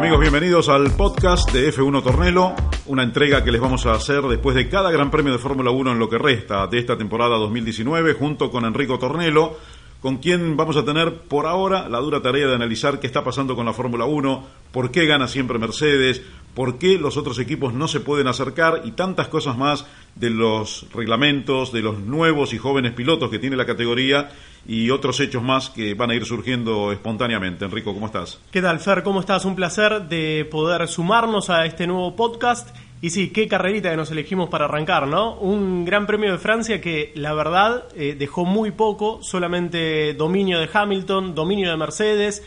Amigos, bienvenidos al podcast de F1 Tornelo, una entrega que les vamos a hacer después de cada Gran Premio de Fórmula 1 en lo que resta de esta temporada 2019, junto con Enrico Tornelo, con quien vamos a tener por ahora la dura tarea de analizar qué está pasando con la Fórmula 1, por qué gana siempre Mercedes, por qué los otros equipos no se pueden acercar y tantas cosas más de los reglamentos, de los nuevos y jóvenes pilotos que tiene la categoría y otros hechos más que van a ir surgiendo espontáneamente. Enrico, ¿cómo estás? ¿Qué tal, Fer? ¿Cómo estás? Un placer de poder sumarnos a este nuevo podcast. Y sí, qué carrerita que nos elegimos para arrancar, ¿no? Un gran premio de Francia que la verdad eh, dejó muy poco, solamente dominio de Hamilton, dominio de Mercedes,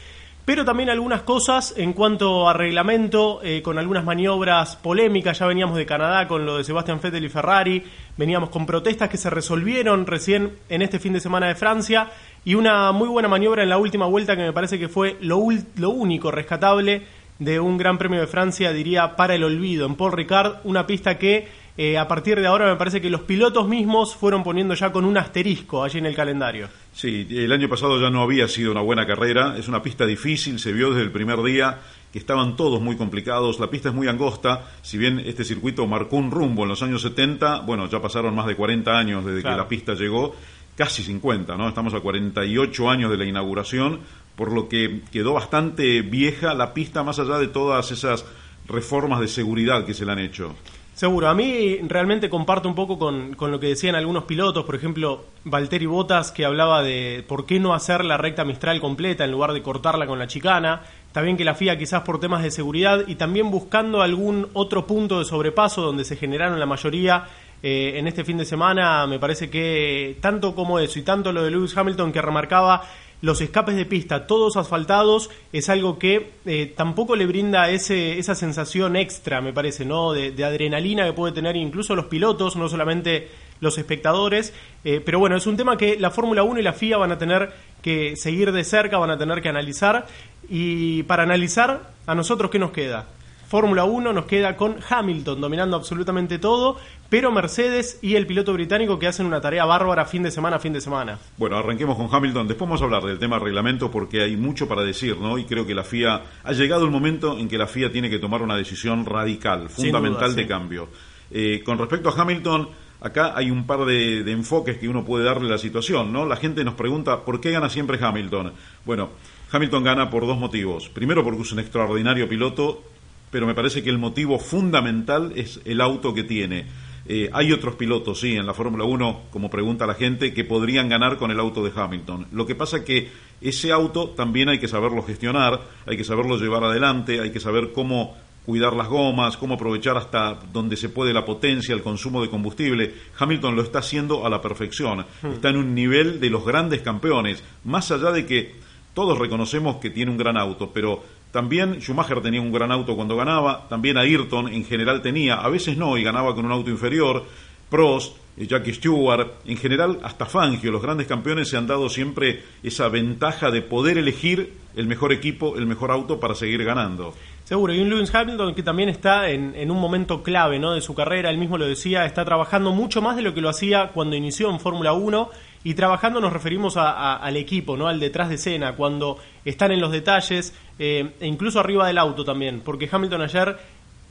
pero también algunas cosas en cuanto a reglamento, eh, con algunas maniobras polémicas, ya veníamos de Canadá con lo de Sebastián Vettel y Ferrari, veníamos con protestas que se resolvieron recién en este fin de semana de Francia, y una muy buena maniobra en la última vuelta que me parece que fue lo, lo único rescatable de un Gran Premio de Francia, diría, para el olvido. En Paul Ricard, una pista que eh, a partir de ahora me parece que los pilotos mismos fueron poniendo ya con un asterisco allí en el calendario. Sí, el año pasado ya no había sido una buena carrera, es una pista difícil, se vio desde el primer día que estaban todos muy complicados, la pista es muy angosta, si bien este circuito marcó un rumbo en los años 70, bueno, ya pasaron más de 40 años desde que la pista llegó, casi 50, ¿no? Estamos a 48 años de la inauguración, por lo que quedó bastante vieja la pista más allá de todas esas reformas de seguridad que se le han hecho. Seguro, a mí realmente comparto un poco con, con, lo que decían algunos pilotos, por ejemplo, Valtteri Bottas que hablaba de por qué no hacer la recta Mistral completa en lugar de cortarla con la chicana, también que la FIA quizás por temas de seguridad y también buscando algún otro punto de sobrepaso donde se generaron la mayoría eh, en este fin de semana, me parece que tanto como eso y tanto lo de Lewis Hamilton que remarcaba los escapes de pista, todos asfaltados, es algo que eh, tampoco le brinda ese, esa sensación extra, me parece, ¿no? De, adrenalina que puede tener incluso los pilotos, no solamente los espectadores. Eh, pero bueno, es un tema que la Fórmula 1 y la FIA van a tener que seguir de cerca, van a tener que analizar. Y para analizar, ¿a nosotros qué nos queda? Fórmula 1 nos queda con Hamilton dominando absolutamente todo, pero Mercedes y el piloto británico que hacen una tarea bárbara fin de semana a fin de semana. Bueno, arranquemos con Hamilton. Después vamos a hablar del tema reglamento porque hay mucho para decir, ¿no? Y creo que la FIA ha llegado el momento en que la FIA tiene que tomar una decisión radical, fundamental de cambio. Eh, con respecto a Hamilton, acá hay un par de, de, enfoques que uno puede darle a la situación, ¿no? La gente nos pregunta por qué gana siempre Hamilton. Bueno, Hamilton gana por dos motivos. Primero porque es un extraordinario piloto pero me parece que el motivo fundamental es el auto que tiene. Eh, hay otros pilotos, sí, en la Fórmula 1, como pregunta la gente, que podrían ganar con el auto de Hamilton. Lo que pasa es que ese auto también hay que saberlo gestionar, hay que saberlo llevar adelante, hay que saber cómo cuidar las gomas, cómo aprovechar hasta donde se puede la potencia, el consumo de combustible. Hamilton lo está haciendo a la perfección. Hmm. Está en un nivel de los grandes campeones, más allá de que todos reconocemos que tiene un gran auto, pero también Schumacher tenía un gran auto cuando ganaba, también Ayrton en general tenía, a veces no, y ganaba con un auto inferior. Prost, eh, Jackie Stewart, en general hasta Fangio, los grandes campeones se han dado siempre esa ventaja de poder elegir el mejor equipo, el mejor auto para seguir ganando. Seguro, y un Lewis Hamilton que también está en, un momento clave ¿no? de su carrera, él mismo lo decía, está trabajando mucho más de lo que lo hacía cuando inició en Fórmula 1 y trabajando nos referimos al equipo, ¿no? al detrás de escena, cuando están en los detalles eh, e incluso arriba del auto también, porque Hamilton ayer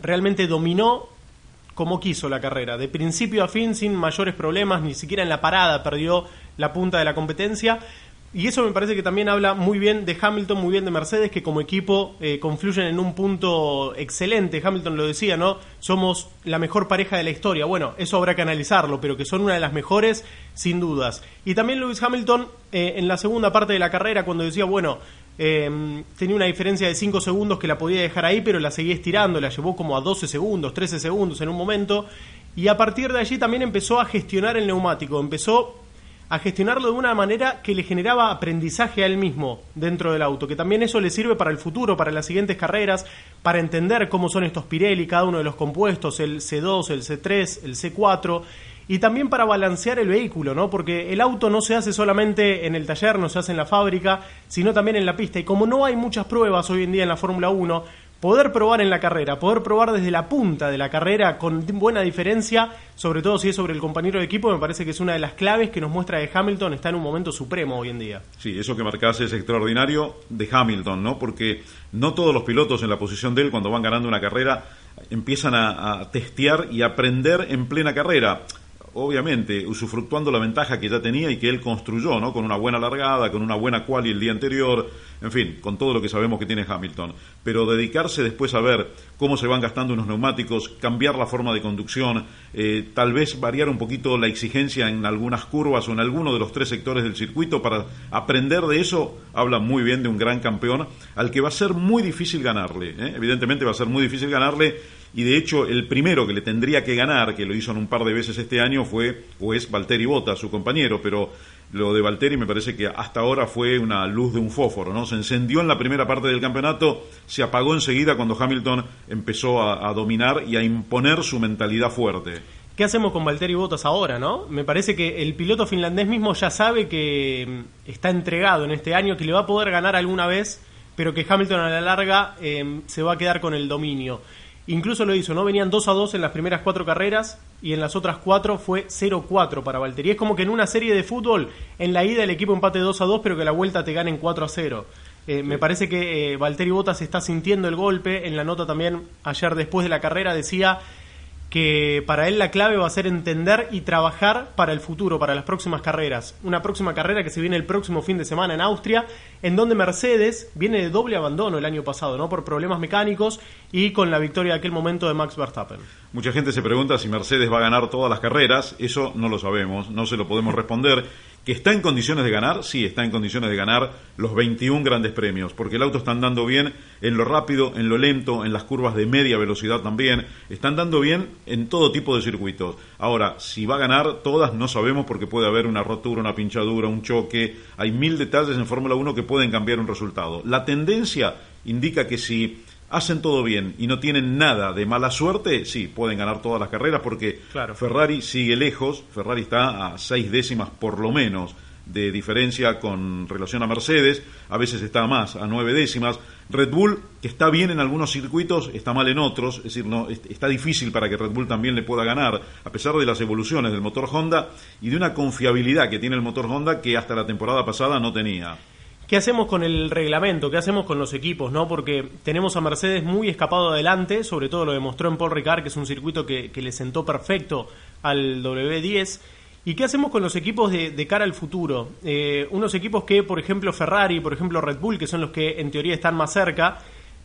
realmente dominó como quiso la carrera, de principio a fin sin mayores problemas, ni siquiera en la parada perdió la punta de la competencia y eso me parece que también habla muy bien de Hamilton, muy bien de Mercedes, que como equipo eh, confluyen en un punto excelente. Hamilton lo decía, ¿no? Somos la mejor pareja de la historia. Bueno, eso habrá que analizarlo, pero que son una de las mejores, sin dudas. Y también Lewis Hamilton, eh, en la segunda parte de la carrera, cuando decía, bueno, eh, tenía una diferencia de 5 segundos que la podía dejar ahí, pero la seguía estirando, la llevó como a 12 segundos, 13 segundos en un momento. y a partir de allí también empezó a gestionar el neumático, empezó a gestionarlo de una manera que le generaba aprendizaje a él mismo dentro del auto, que también eso le sirve para el futuro, para las siguientes carreras, para entender cómo son estos Pirelli, cada uno de los compuestos, el C2, el C3, el C4, y también para balancear el vehículo, ¿no? Porque el auto no se hace solamente en el taller, no se hace en la fábrica, sino también en la pista. Y como no hay muchas pruebas hoy en día en la Fórmula 1, poder probar en la carrera, poder probar desde la punta de la carrera con buena diferencia, sobre todo si es sobre el compañero de equipo, me parece que es una de las claves que nos muestra que Hamilton está en un momento supremo hoy en día. Sí, eso que marcás es extraordinario de Hamilton, ¿no? Porque no todos los pilotos en la posición de él, cuando van ganando una carrera, empiezan a, a testear y aprender en plena carrera obviamente usufructuando la ventaja que ya tenía y que él construyó, ¿no? Con una buena largada, con una buena quali el día anterior, en fin, con todo lo que sabemos que tiene Hamilton. Pero dedicarse después a ver cómo se van gastando unos neumáticos, cambiar la forma de conducción, eh, tal vez variar un poquito la exigencia en algunas curvas o en alguno de los tres sectores del circuito para aprender de eso, habla muy bien de un gran campeón al que va a ser muy difícil ganarle. ¿eh? Evidentemente va a ser muy difícil ganarle y de hecho el primero que le tendría que ganar, que lo hizo en un par de veces este año, fue o es Valtteri Bota, su compañero, pero lo de Valtteri me parece que hasta ahora fue una luz de un fósforo, ¿no? Se encendió en la primera parte del campeonato, se apagó enseguida cuando Hamilton empezó a, dominar y a imponer su mentalidad fuerte. ¿Qué hacemos con Valtteri Bottas ahora, no? Me parece que el piloto finlandés mismo ya sabe que mm, está entregado en este año, que le va a poder ganar alguna vez, pero que Hamilton a la larga eh, se va a quedar con el dominio. Incluso lo hizo, ¿no? Venían 2 a 2 en las primeras cuatro carreras y en las otras cuatro fue 0-4 para Valtteri. Es como que en una serie de fútbol, en la ida el equipo empate 2 a 2, pero que la vuelta te ganen 4 a 0. Eh, me parece que eh, Valtteri Bottas está sintiendo el golpe. En la nota también, ayer después de la carrera, decía que para él la clave va a ser entender y trabajar para el futuro, para las próximas carreras. Una próxima carrera que se viene el próximo fin de semana en Austria, en donde Mercedes viene de doble abandono el año pasado, ¿no? Por problemas mecánicos y con la victoria de aquel momento de Max Verstappen. Mucha gente se pregunta si Mercedes va a ganar todas las carreras, eso no lo sabemos, no se lo podemos responder. ¿Que está en condiciones de ganar? Sí, está en condiciones de ganar los 21 grandes premios, porque el auto está andando bien en lo rápido, en lo lento, en las curvas de media velocidad también, está andando bien en todo tipo de circuitos. Ahora, si va a ganar todas no sabemos porque puede haber una rotura, una pinchadura, un choque, hay mil detalles en Fórmula 1 que pueden cambiar un resultado. La tendencia indica que si hacen todo bien y no tienen nada de mala suerte, sí, pueden ganar todas las carreras porque Ferrari sigue lejos, Ferrari está a seis décimas por lo menos de diferencia con relación a Mercedes, a veces está más, a nueve décimas. Red Bull, que está bien en algunos circuitos, está mal en otros, es decir, no, está difícil para que Red Bull también le pueda ganar, a pesar de las evoluciones del motor Honda y de una confiabilidad que tiene el motor Honda que hasta la temporada pasada no tenía. ¿Qué hacemos con el reglamento? ¿Qué hacemos con los equipos? ¿no? Porque tenemos a Mercedes muy escapado adelante, sobre todo lo demostró en Paul Ricard, que es un circuito que, le sentó perfecto al W10. ¿Y qué hacemos con los equipos de, cara al futuro? Eh, unos equipos que, por ejemplo, Ferrari, por ejemplo, Red Bull, que son los que en teoría están más cerca,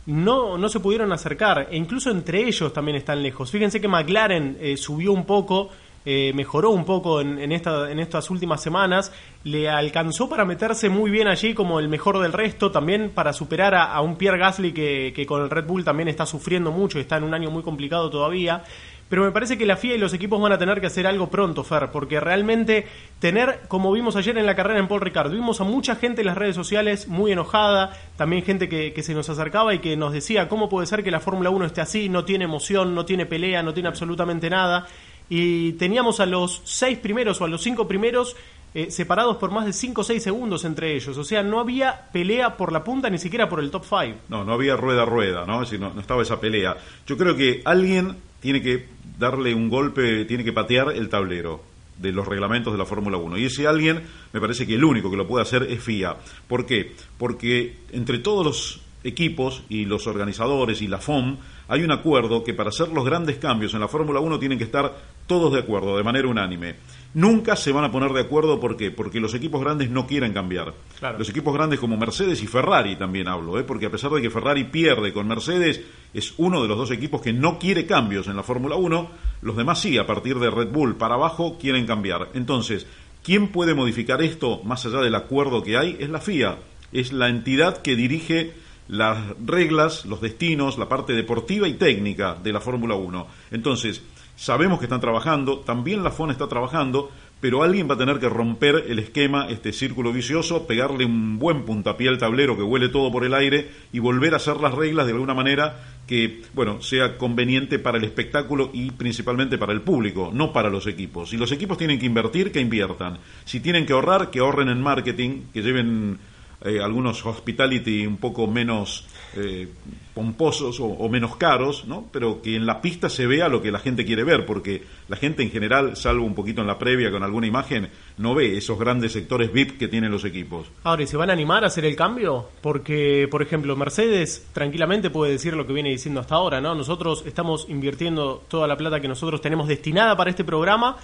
no, no se pudieron acercar. E incluso entre ellos también están lejos. Fíjense que McLaren eh, subió un poco eh, mejoró un poco en, esta, en estas últimas semanas, le alcanzó para meterse muy bien allí como el mejor del resto, también para superar a, un Pierre Gasly que, que, con el Red Bull también está sufriendo mucho, está en un año muy complicado todavía. Pero me parece que la FIA y los equipos van a tener que hacer algo pronto, Fer, porque realmente tener, como vimos ayer en la carrera en Paul Ricard, vimos a mucha gente en las redes sociales muy enojada, también gente que, que se nos acercaba y que nos decía, ¿cómo puede ser que la Fórmula 1 esté así? No tiene emoción, no tiene pelea, no tiene absolutamente nada y teníamos a los seis primeros o a los cinco primeros eh, separados por más de cinco o seis segundos entre ellos. O sea, no había pelea por la punta ni siquiera por el top five. No, no había rueda a rueda, ¿no? Es no, estaba esa pelea. Yo creo que alguien tiene que darle un golpe, tiene que patear el tablero de los reglamentos de la Fórmula 1. Y ese alguien, me parece que el único que lo puede hacer es FIA. ¿Por qué? Porque entre todos los equipos y los organizadores y la FOM hay un acuerdo que para hacer los grandes cambios en la Fórmula 1 tienen que estar todos de acuerdo, de manera unánime. Nunca se van a poner de acuerdo, ¿por qué? Porque los equipos grandes no quieren cambiar. Los equipos grandes como Mercedes y Ferrari también hablo, ¿eh? porque a pesar de que Ferrari pierde con Mercedes, es uno de los dos equipos que no quiere cambios en la Fórmula 1, los demás sí, a partir de Red Bull para abajo, quieren cambiar. Entonces, ¿quién puede modificar esto más allá del acuerdo que hay? Es la FIA, es la entidad que dirige las reglas, los destinos, la parte deportiva y técnica de la Fórmula 1. Entonces, Sabemos que están trabajando, también la FON está trabajando, pero alguien va a tener que romper el esquema, este círculo vicioso, pegarle un buen puntapié al tablero que huele todo por el aire y volver a hacer las reglas de alguna manera que, bueno, sea conveniente para el espectáculo y principalmente para el público, no para los equipos. Si los equipos tienen que invertir, que inviertan. Si tienen que ahorrar, que ahorren en marketing, que lleven eh, algunos hospitality un poco menos eh, pomposos o, menos caros, ¿no? pero que en la pista se vea lo que la gente quiere ver, porque la gente en general, salvo un poquito en la previa con alguna imagen, no ve esos grandes sectores VIP que tienen los equipos. Ahora, ¿y se van a animar a hacer el cambio? Porque, por ejemplo, Mercedes tranquilamente puede decir lo que viene diciendo hasta ahora, ¿no? Nosotros estamos invirtiendo toda la plata que nosotros tenemos destinada para este programa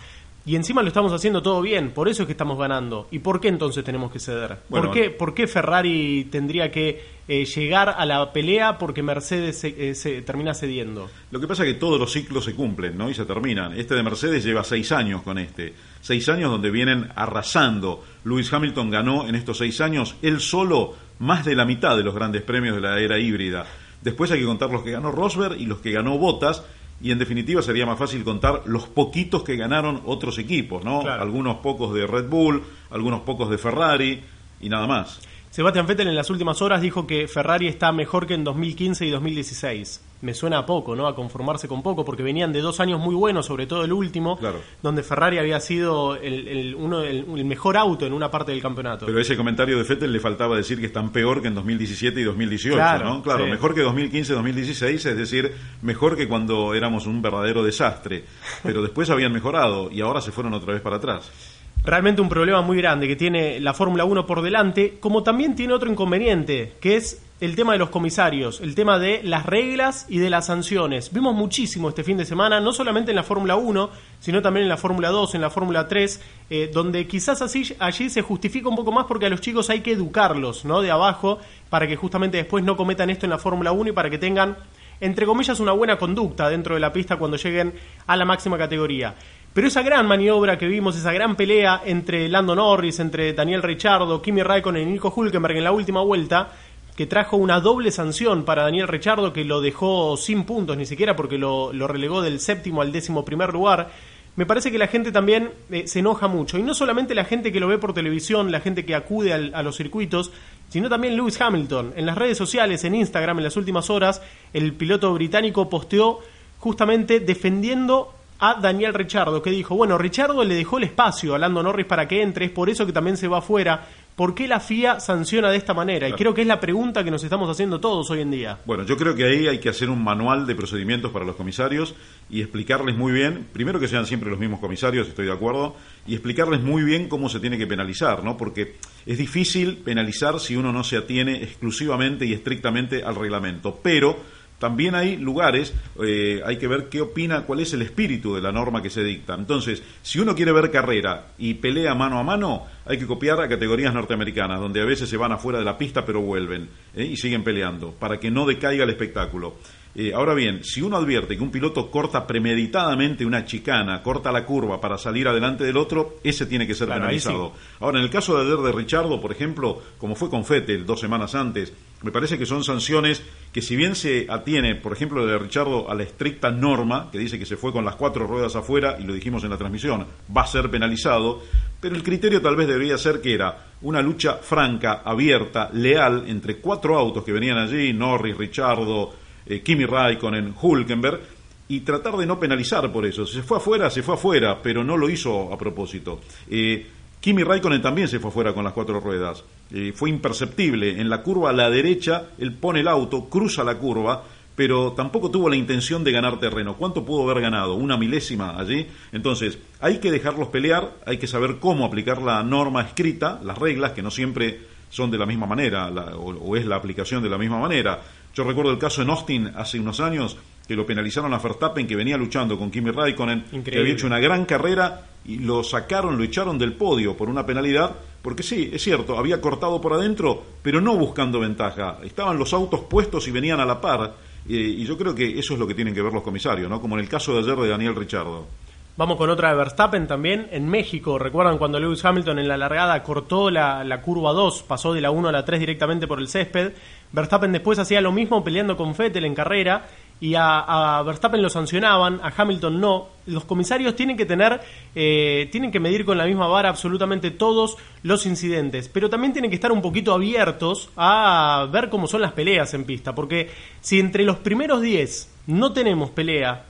y encima lo estamos haciendo todo bien, por eso es que estamos ganando. ¿Y por qué entonces tenemos que ceder? ¿Por, qué, ¿Por qué Ferrari tendría que eh, llegar a la pelea porque Mercedes se, eh, termina cediendo? Lo que pasa es que todos los ciclos se cumplen ¿no? y se terminan. Este de Mercedes lleva seis años con este. Seis años donde vienen arrasando. Lewis Hamilton ganó en estos seis años él solo más de la mitad de los grandes premios de la era híbrida. Después hay que contar los que ganó Rosberg y los que ganó Bottas y en definitiva sería más fácil contar los poquitos que ganaron otros equipos, ¿no? Algunos pocos de Red Bull, algunos pocos de Ferrari y nada más. Sebastián Vettel en las últimas horas dijo que Ferrari está mejor que en 2015 y 2016. Me suena a poco, ¿no? A conformarse con poco, porque venían de dos años muy buenos, sobre todo el último, donde Ferrari había sido el, uno, el, mejor auto en una parte del campeonato. Pero ese comentario de Vettel le faltaba decir que están peor que en 2017 y 2018, ¿no? Claro, mejor que 2015 y 2016, es decir, mejor que cuando éramos un verdadero desastre. Pero después habían mejorado y ahora se fueron otra vez para atrás realmente un problema muy grande que tiene la Fórmula 1 por delante, como también tiene otro inconveniente, que es el tema de los comisarios, el tema de las reglas y de las sanciones. Vimos muchísimo este fin de semana, no solamente en la Fórmula 1, sino también en la Fórmula 2, en la Fórmula 3, eh, donde quizás así, allí se justifica un poco más porque a los chicos hay que educarlos, ¿no? De abajo, para que justamente después no cometan esto en la Fórmula 1 y para que tengan entre comillas, una buena conducta dentro de la pista cuando lleguen a la máxima categoría. Pero esa gran maniobra que vimos, esa gran pelea entre Lando Norris, entre Daniel Ricciardo, Kimi Raikkonen y Nico Hulkenberg en la última vuelta, que trajo una doble sanción para Daniel Ricciardo que lo dejó sin puntos ni siquiera porque lo, relegó del séptimo al décimo primer lugar. Me parece que la gente también eh, se enoja mucho. Y no solamente la gente que lo ve por televisión, la gente que acude a los circuitos, sino también Lewis Hamilton. En las redes sociales, en Instagram, en las últimas horas, el piloto británico posteó justamente defendiendo a Daniel Richardo, que dijo, bueno, Richardo le dejó el espacio a Lando Norris para que entre, es por eso que también se va afuera. ¿Por qué la FIA sanciona de esta manera? Y creo que es la pregunta que nos estamos haciendo todos hoy en día. Bueno, yo creo que ahí hay que hacer un manual de procedimientos para los comisarios y explicarles muy bien, primero que sean siempre los mismos comisarios, estoy de acuerdo, y explicarles muy bien cómo se tiene que penalizar, ¿no? Porque es difícil penalizar si uno no se atiene exclusivamente y estrictamente al reglamento, pero también hay lugares, eh, hay que ver qué opina, cuál es el espíritu de la norma que se dicta. Entonces, si uno quiere ver carrera y pelea mano a mano, hay que copiar a categorías norteamericanas, donde a veces se van afuera de la pista pero vuelven ¿eh? y siguen peleando, para que no decaiga el espectáculo. Eh, ahora bien, si uno advierte que un piloto corta premeditadamente una chicana, corta la curva para salir adelante del otro, ese tiene que ser penalizado. Ahora, en el caso de ayer de Richardo, por ejemplo, como fue con Fettel dos semanas antes, me parece que son sanciones que si bien se atiene, por ejemplo, de Richardo a la estricta norma, que dice que se fue con las cuatro ruedas afuera, y lo dijimos en la transmisión, va a ser penalizado, pero el criterio tal vez debería ser que era una lucha franca, abierta, leal entre cuatro autos que venían allí, Norris, Richardo, eh, Kimi Raikkonen, Hulkenberg, y tratar de no penalizar por eso. Si se fue afuera, se fue afuera, pero no lo hizo a propósito. Eh, Kimi Raikkonen también se fue afuera con las cuatro ruedas. Eh, fue imperceptible. En la curva a la derecha, él pone el auto, cruza la curva, pero tampoco tuvo la intención de ganar terreno. ¿Cuánto pudo haber ganado? ¿Una milésima allí? Entonces, hay que dejarlos pelear, hay que saber cómo aplicar la norma escrita, las reglas, que no siempre son de la misma manera, o, es la aplicación de la misma manera. Yo recuerdo el caso en Austin hace unos años que lo penalizaron a Verstappen que venía luchando con Kimi Raikkonen, que había hecho una gran carrera y lo sacaron, lo echaron del podio por una penalidad, porque sí, es cierto, había cortado por adentro, pero no buscando ventaja. Estaban los autos puestos y venían a la par, eh, y yo creo que eso es lo que tienen que ver los comisarios, ¿no? Como en el caso de ayer de Daniel Richardo. Vamos con otra de Verstappen también. En México, recuerdan cuando Lewis Hamilton en la largada cortó la, la curva 2, pasó de la 1 a la 3 directamente por el césped. Verstappen después hacía lo mismo peleando con Vettel en carrera y a, Verstappen lo sancionaban, a Hamilton no. Los comisarios tienen que tener, eh, tienen que medir con la misma vara absolutamente todos los incidentes, pero también tienen que estar un poquito abiertos a ver cómo son las peleas en pista, porque si entre los primeros 10 no tenemos pelea,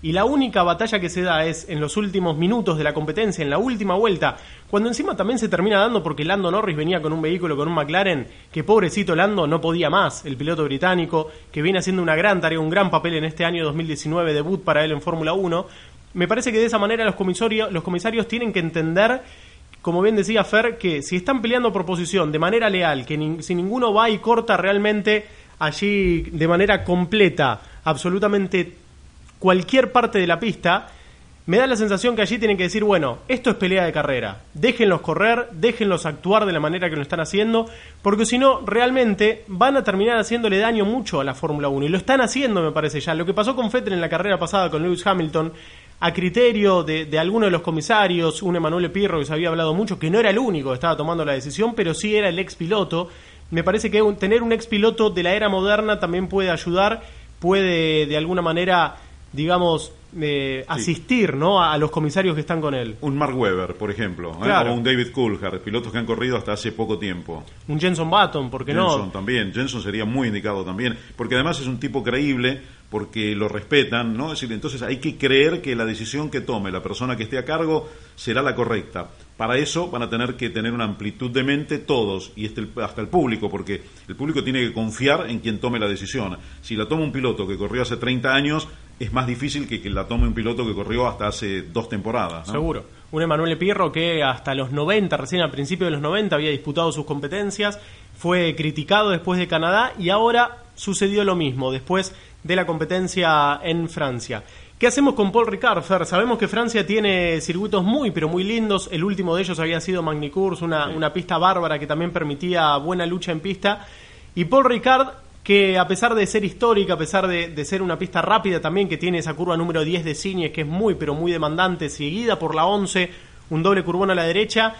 y la única batalla que se da es en los últimos minutos de la competencia, en la última vuelta, cuando encima también se termina dando porque Lando Norris venía con un vehículo, con un McLaren, que pobrecito Lando no podía más, el piloto británico, que viene haciendo una gran tarea, un gran papel en este año 2019, debut para él en Fórmula 1. Me parece que de esa manera los comisarios, los comisarios tienen que entender como bien decía Fer, que si están peleando por posición de manera leal, que si ninguno va y corta realmente allí de manera completa, absolutamente cualquier parte de la pista, me da la sensación que allí tienen que decir, bueno, esto es pelea de carrera, déjenlos correr, déjenlos actuar de la manera que lo están haciendo, porque si no, realmente van a terminar haciéndole daño mucho a la Fórmula 1, y lo están haciendo, me parece ya. Lo que pasó con Vettel en la carrera pasada con Lewis Hamilton, a criterio de, de alguno de los comisarios, un Emanuele Pirro que se había hablado mucho, que no era el único que estaba tomando la decisión, pero sí era el ex piloto. Me parece que tener un ex piloto de la era moderna también puede ayudar, puede de alguna manera digamos, eh, asistir ¿no? A, los comisarios que están con él. Un Mark Webber, por ejemplo, ¿eh? o un David Coulthard, pilotos que han corrido hasta hace poco tiempo. Un Jenson Button, ¿por qué Jenson también, Jenson sería muy indicado también, porque además es un tipo creíble, porque lo respetan, ¿no? Es decir, entonces hay que creer que la decisión que tome la persona que esté a cargo será la correcta. Para eso van a tener que tener una amplitud de mente todos, y este, hasta el público, porque el público tiene que confiar en quien tome la decisión. Si la toma un piloto que corrió hace 30 años, es más difícil que que la tome un piloto que corrió hasta hace dos temporadas. Seguro. Un Emanuele Pierro que hasta los 90, recién al principio de los 90, había disputado sus competencias, fue criticado después de Canadá y ahora sucedió lo mismo, después de la competencia en Francia. ¿Qué hacemos con Paul Ricard, Fer? Sabemos que Francia tiene circuitos muy, pero muy lindos. El último de ellos había sido Magny-Cours, una, una pista bárbara que también permitía buena lucha en pista. Y Paul Ricard, que a pesar de ser histórica, a pesar de, ser una pista rápida también, que tiene esa curva número 10 de Cines, que es muy, pero muy demandante, seguida por la 11, un doble curbón a la derecha,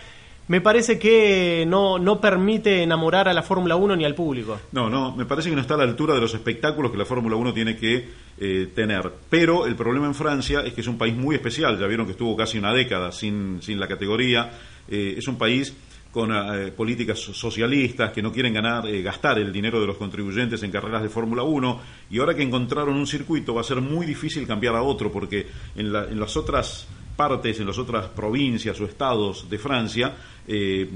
me parece que no, no permite enamorar a la Fórmula 1 ni al público. No, no, me parece que no está a la altura de los espectáculos que la Fórmula 1 tiene que eh, tener. Pero el problema en Francia es que es un país muy especial, ya vieron que estuvo casi una década sin, sin la categoría, eh, es un país con eh, políticas socialistas que no quieren ganar, gastar el dinero de los contribuyentes en carreras de Fórmula 1 y ahora que encontraron un circuito va a ser muy difícil cambiar a otro porque en, la, en las otras partes, en las otras provincias o estados de Francia, eh,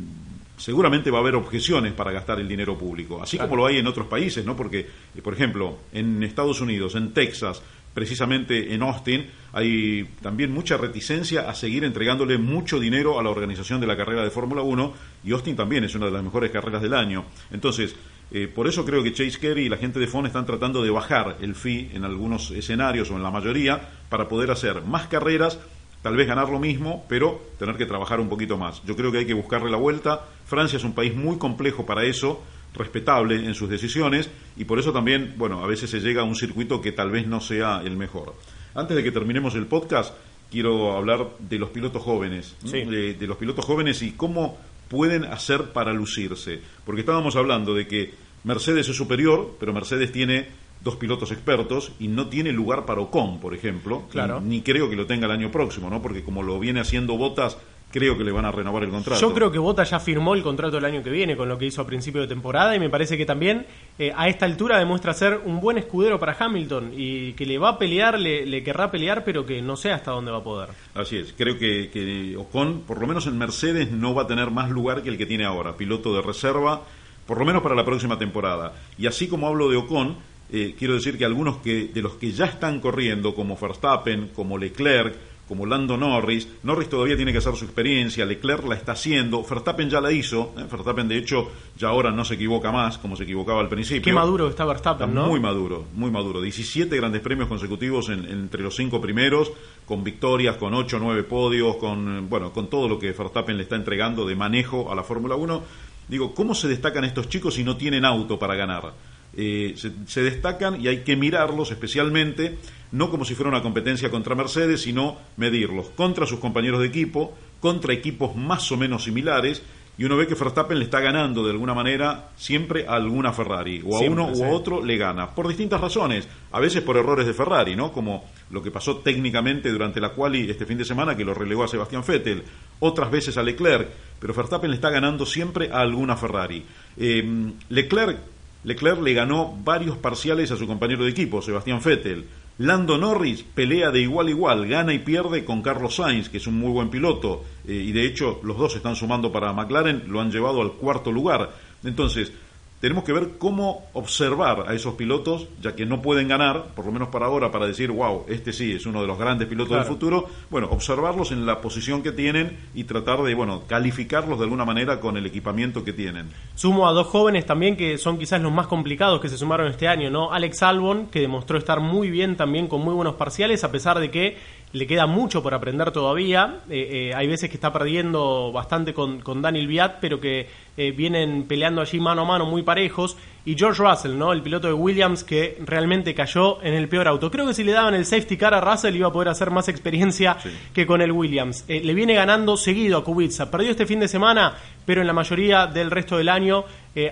seguramente va a haber objeciones para gastar el dinero público, así como lo hay en otros países, ¿no? Porque, eh, por ejemplo, en Estados Unidos, en Texas, precisamente en Austin, hay también mucha reticencia a seguir entregándole mucho dinero a la organización de la carrera de Fórmula 1 y Austin también es una de las mejores carreras del año. Entonces, eh, por eso creo que Chase Carey y la gente de FON están tratando de bajar el fee en algunos escenarios o en la mayoría para poder hacer más carreras tal vez ganar lo mismo, pero tener que trabajar un poquito más. Yo creo que hay que buscarle la vuelta. Francia es un país muy complejo para eso, respetable en sus decisiones, y por eso también, bueno, a veces se llega a un circuito que tal vez no sea el mejor. Antes de que terminemos el podcast, quiero hablar de los pilotos jóvenes, de, de los pilotos jóvenes y cómo pueden hacer para lucirse. Porque estábamos hablando de que Mercedes es superior, pero Mercedes tiene dos pilotos expertos y no tiene lugar para Ocon, por ejemplo. Claro. Ni creo que lo tenga el año próximo, ¿no? Porque como lo viene haciendo Botas, creo que le van a renovar el contrato. Yo creo que Botas ya firmó el contrato el año que viene con lo que hizo a principio de temporada y me parece que también eh, a esta altura demuestra ser un buen escudero para Hamilton y que le va a pelear, le, querrá pelear, pero que no sé hasta dónde va a poder. Así es, creo que, que Ocon, por lo menos en Mercedes, no va a tener más lugar que el que tiene ahora, piloto de reserva, por lo menos para la próxima temporada. Y así como hablo de Ocon, eh, quiero decir que algunos que, de los que ya están corriendo, como Verstappen, como Leclerc, como Lando Norris, Norris todavía tiene que hacer su experiencia, Leclerc la está haciendo, Verstappen ya la hizo, ¿eh? Verstappen de hecho ya ahora no se equivoca más como se equivocaba al principio. Qué maduro está Verstappen, ¿no? Muy maduro, muy maduro. 17 grandes premios consecutivos entre los cinco primeros, con victorias, con 8 o 9 podios, con, bueno, con todo lo que Verstappen le está entregando de manejo a la Fórmula 1. Digo, ¿cómo se destacan estos chicos si no tienen auto para ganar? Eh, se, destacan y hay que mirarlos especialmente, no como si fuera una competencia contra Mercedes, sino medirlos contra sus compañeros de equipo, contra equipos más o menos similares, y uno ve que Verstappen le está ganando de alguna manera siempre a alguna Ferrari, o a uno u a otro le gana, por distintas razones, a veces por errores de Ferrari, ¿no? Como lo que pasó técnicamente durante la quali este fin de semana que lo relegó a Sebastián Vettel, otras veces a Leclerc, pero Verstappen le está ganando siempre a alguna Ferrari. Eh, Leclerc, Leclerc le ganó varios parciales a su compañero de equipo, Sebastián Vettel. Lando Norris pelea de igual a igual, gana y pierde con Carlos Sainz, que es un muy buen piloto, eh, y de hecho los dos están sumando para McLaren, lo han llevado al cuarto lugar. Entonces, tenemos que ver cómo observar a esos pilotos, ya que no pueden ganar, por lo menos para ahora, para decir, wow, este sí es uno de los grandes pilotos del futuro, bueno, observarlos en la posición que tienen y tratar de, bueno, calificarlos de alguna manera con el equipamiento que tienen. Sumo a dos jóvenes también que son quizás los más complicados que se sumaron este año, ¿no? Alex Albon, que demostró estar muy bien también con muy buenos parciales, a pesar de que le queda mucho por aprender todavía. Eh, eh, hay veces que está perdiendo bastante con, con Daniel Viat, pero que eh, vienen peleando allí mano a mano muy parejos. Y George Russell, ¿no? El piloto de Williams que realmente cayó en el peor auto. Creo que si le daban el safety car a Russell iba a poder hacer más experiencia que con el Williams. le viene ganando seguido a Kubica. Perdió este fin de semana, pero en la mayoría del resto del año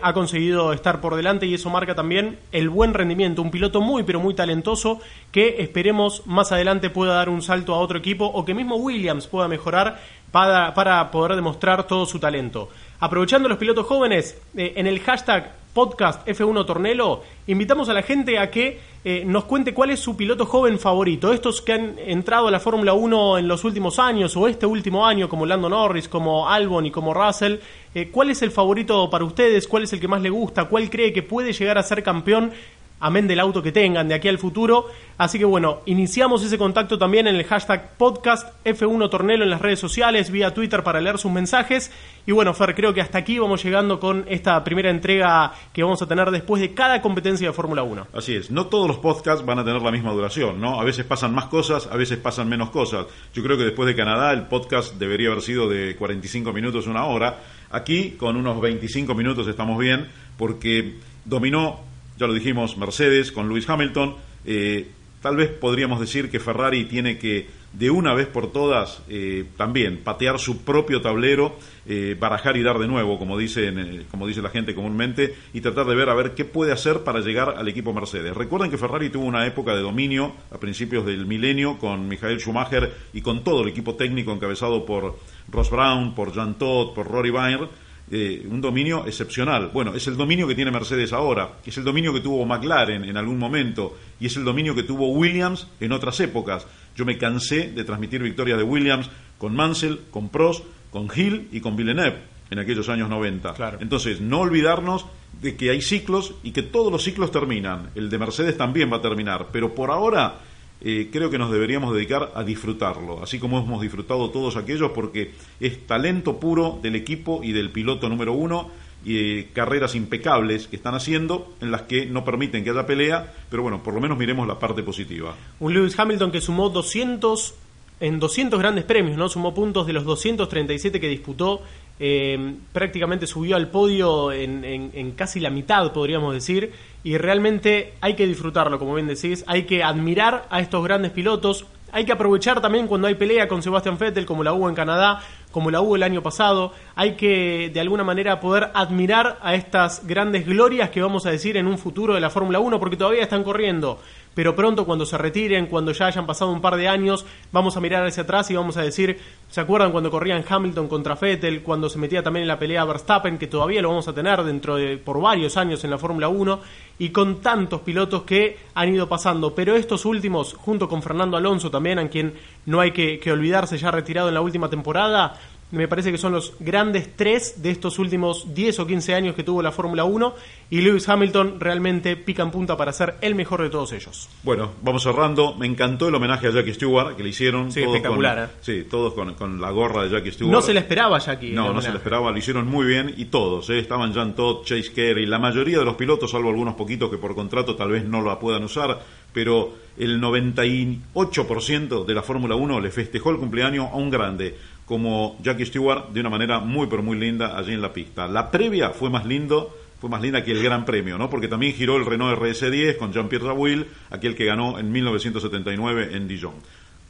ha conseguido estar por delante y eso marca también el buen rendimiento. Un piloto muy, pero muy talentoso que esperemos más adelante pueda dar un salto a otro equipo o que mismo Williams pueda mejorar para, para poder demostrar todo su talento. Aprovechando los pilotos jóvenes, eh, en el hashtag podcast F1 Tornelo, invitamos a la gente a que eh, nos cuente cuál es su piloto joven favorito. Estos que han entrado a la Fórmula 1 en los últimos años o este último año, como Lando Norris, como Albon y como Russell, eh, ¿cuál es el favorito para ustedes? ¿Cuál es el que más le gusta? ¿Cuál cree que puede llegar a ser campeón amén del auto que tengan de aquí al futuro. Así que bueno, iniciamos ese contacto también en el hashtag podcast F1 Tornelo en las redes sociales, vía Twitter para leer sus mensajes. Y bueno, Fer, creo que hasta aquí vamos llegando con esta primera entrega que vamos a tener después de cada competencia de Fórmula 1. Así es, no todos los podcasts van a tener la misma duración, ¿no? A veces pasan más cosas, a veces pasan menos cosas. Yo creo que después de Canadá el podcast debería haber sido de 45 minutos, una hora. Aquí con unos 25 minutos estamos bien porque dominó ya lo dijimos, Mercedes con Lewis Hamilton. Eh, tal vez podríamos decir que Ferrari tiene que de una vez por todas eh, también patear su propio tablero, eh, barajar y dar de nuevo, como, dicen, como dice la gente comúnmente, y tratar de ver a ver qué puede hacer para llegar al equipo Mercedes. Recuerden que Ferrari tuvo una época de dominio a principios del milenio con Michael Schumacher y con todo el equipo técnico encabezado por Ross Brown, por Jean Todt, por Rory Bayer eh, un dominio excepcional. Bueno, es el dominio que tiene Mercedes ahora, es el dominio que tuvo McLaren en algún momento y es el dominio que tuvo Williams en otras épocas. Yo me cansé de transmitir victorias de Williams con Mansell, con Prost, con Hill y con Villeneuve en aquellos años 90. Entonces, no olvidarnos de que hay ciclos y que todos los ciclos terminan. El de Mercedes también va a terminar, pero por ahora eh, creo que nos deberíamos dedicar a disfrutarlo, así como hemos disfrutado todos aquellos, porque es talento puro del equipo y del piloto número uno y eh, carreras impecables que están haciendo en las que no permiten que haya pelea, pero bueno, por lo menos miremos la parte positiva. Un Lewis Hamilton que sumó 200 en 200 grandes premios, ¿no? Sumó puntos de los 237 que disputó, eh, prácticamente subió al podio en, en, casi la mitad, podríamos decir, y realmente hay que disfrutarlo, como bien decís, hay que admirar a estos grandes pilotos, hay que aprovechar también cuando hay pelea con Sebastian Vettel, como la hubo en Canadá, como la hubo el año pasado. Hay que, de alguna manera, poder admirar a estas grandes glorias que vamos a decir en un futuro de la Fórmula 1, porque todavía están corriendo pero pronto cuando se retiren, cuando ya hayan pasado un par de años, vamos a mirar hacia atrás y vamos a decir, ¿se acuerdan cuando corrían Hamilton contra Vettel, cuando se metía también en la pelea Verstappen, que todavía lo vamos a tener dentro de por varios años en la Fórmula 1 y con tantos pilotos que han ido pasando, pero estos últimos, junto con Fernando Alonso también, a quien no hay que, que olvidarse, ya retirado en la última temporada, me parece que son los grandes tres de estos últimos 10 o 15 años que tuvo la Fórmula 1 y Lewis Hamilton realmente pica en punta para ser el mejor de todos ellos. Bueno, vamos cerrando. Me encantó el homenaje a Jackie Stewart que le hicieron. Sí, espectacular. ¿eh? Sí, todos con, la gorra de Jackie Stewart. No se le esperaba Jackie. No, no se le esperaba. Lo hicieron muy bien y todos. ¿eh? Estaban Jan Todd, Chase Carey, la mayoría de los pilotos, salvo algunos poquitos que por contrato tal vez no lo puedan usar, pero el 98% de la Fórmula 1 le festejó el cumpleaños a un grande como Jackie Stewart de una manera muy pero muy linda allí en la pista. La previa fue más lindo, fue más linda que el Gran Premio, ¿no? Porque también giró el Renault RS10 con Jean-Pierre Rawil, aquel que ganó en 1979 en Dijon.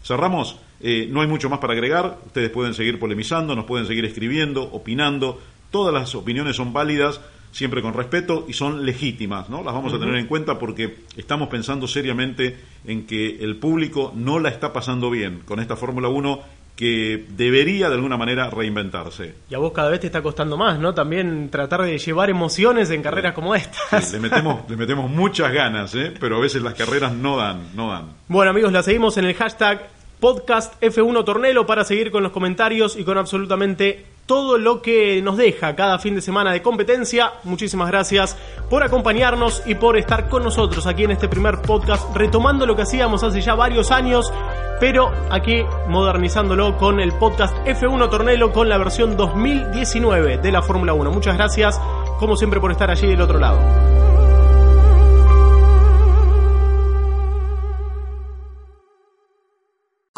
Cerramos, eh, no hay mucho más para agregar, ustedes pueden seguir polemizando, nos pueden seguir escribiendo, opinando, todas las opiniones son válidas, siempre con respeto y son legítimas, ¿no? Las vamos a tener en cuenta porque estamos pensando seriamente en que el público no la está pasando bien con esta Fórmula 1 que debería de alguna manera reinventarse. Y a vos cada vez te está costando más, ¿no? También tratar de llevar emociones en carreras como estas. le, metemos, le metemos muchas ganas, ¿eh? pero a veces las carreras no dan, no dan. Bueno amigos, la seguimos en el hashtag podcast F1 Tornelo para seguir con los comentarios y con absolutamente todo lo que nos deja cada fin de semana de competencia. Muchísimas gracias por acompañarnos y por estar con nosotros aquí en este primer podcast, retomando lo que hacíamos hace ya varios años, pero aquí modernizándolo con el podcast F1 Tornelo con la versión 2019 de la Fórmula 1. Muchas gracias, como siempre, por estar allí del otro lado.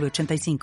85